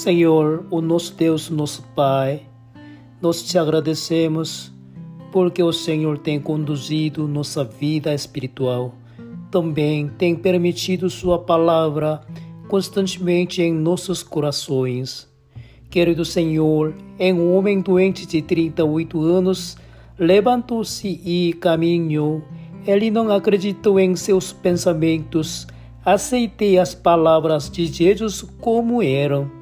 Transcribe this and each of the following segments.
Senhor, o nosso Deus, nosso Pai, nós te agradecemos porque o Senhor tem conduzido nossa vida espiritual. Também tem permitido Sua palavra constantemente em nossos corações. Querido Senhor, em um homem doente de 38 anos, levantou-se e caminhou. Ele não acreditou em seus pensamentos. Aceitei as palavras de Jesus como eram.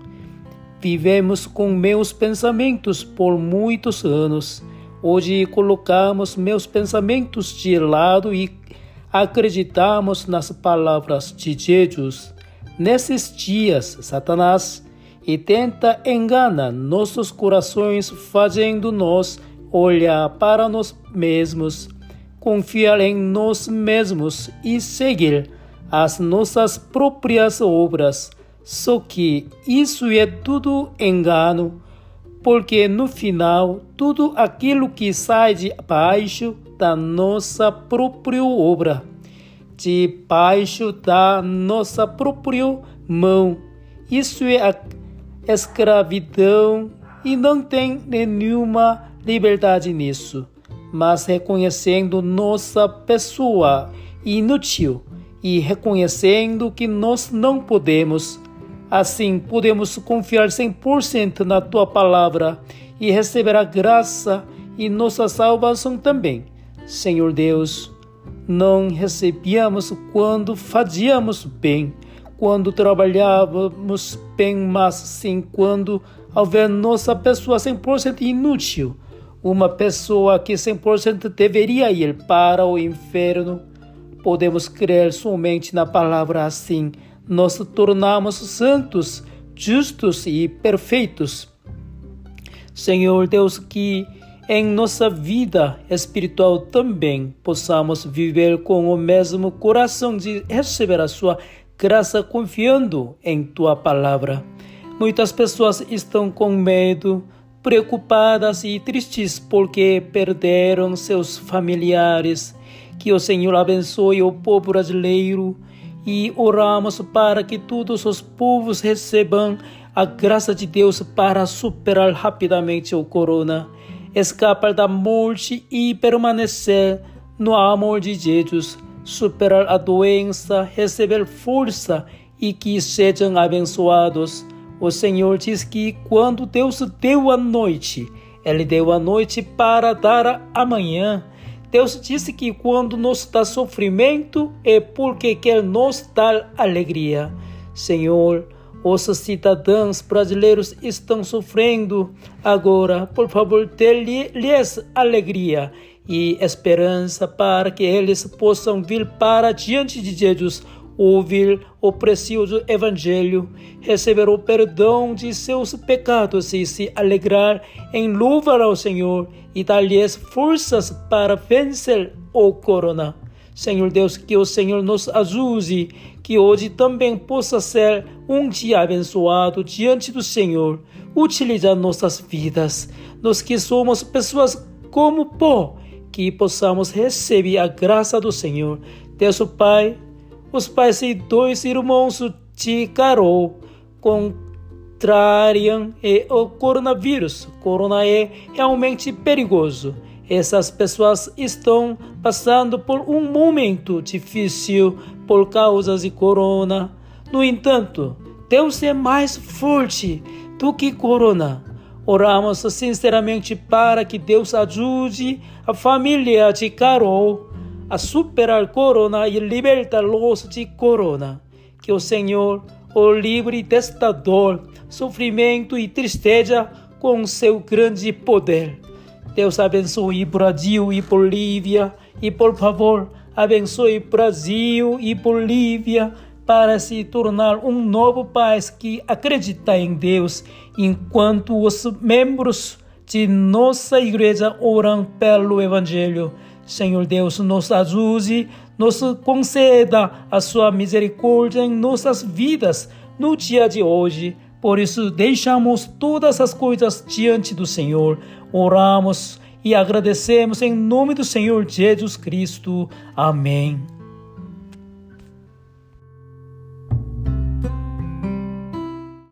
Vivemos com meus pensamentos por muitos anos. Hoje colocamos meus pensamentos de lado e acreditamos nas palavras de Jesus. Nesses dias, Satanás e tenta enganar nossos corações, fazendo-nos olhar para nós mesmos, confiar em nós mesmos e seguir as nossas próprias obras. Só que isso é tudo engano, porque no final tudo aquilo que sai de baixo da nossa própria obra debaixo da nossa própria mão. Isso é a escravidão e não tem nenhuma liberdade nisso. Mas reconhecendo nossa pessoa inútil e reconhecendo que nós não podemos, assim podemos confiar 100% na tua palavra e receber a graça e nossa salvação também. Senhor Deus, não recebíamos quando fazíamos bem, quando trabalhávamos bem, mas sim quando houver nossa pessoa 100% inútil, uma pessoa que 100% deveria ir para o inferno. Podemos crer somente na palavra assim, nos tornamos santos, justos e perfeitos. Senhor Deus, que em nossa vida espiritual também possamos viver com o mesmo coração de receber a sua graça confiando em tua palavra. Muitas pessoas estão com medo, preocupadas e tristes porque perderam seus familiares. Que o Senhor abençoe o povo brasileiro e oramos para que todos os povos recebam a graça de Deus para superar rapidamente o corona escapar da morte e permanecer no amor de Jesus, superar a doença, receber força e que sejam abençoados. O Senhor diz que quando Deus deu a noite, Ele deu a noite para dar amanhã. Deus disse que quando nos dá sofrimento é porque quer nos dar alegria. Senhor, os cidadãos brasileiros estão sofrendo agora. Por favor, dê-lhes alegria e esperança para que eles possam vir para diante de Jesus, ouvir o precioso Evangelho, receber o perdão de seus pecados e se alegrar em louvar ao Senhor e dar-lhes forças para vencer o corona. Senhor Deus, que o Senhor nos ajude, que hoje também possa ser um dia abençoado diante do Senhor, utilizar nossas vidas, nós que somos pessoas como pó, que possamos receber a graça do Senhor. Deus o Pai, os pais e dois irmãos Carol contrariam o coronavírus. Corona é realmente perigoso essas pessoas estão passando por um momento difícil por causa de corona. No entanto, Deus é mais forte do que corona. Oramos sinceramente para que Deus ajude a família de Carol a superar corona e libertar-los de corona. Que o Senhor o livre desta dor, sofrimento e tristeza com seu grande poder. Deus abençoe Brasil e Bolívia e por favor abençoe Brasil e Bolívia para se tornar um novo país que acredita em Deus, enquanto os membros de nossa igreja oram pelo Evangelho. Senhor Deus, nos ajude, nos conceda a sua misericórdia em nossas vidas no dia de hoje. Por isso, deixamos todas as coisas diante do Senhor, oramos e agradecemos em nome do Senhor Jesus Cristo. Amém.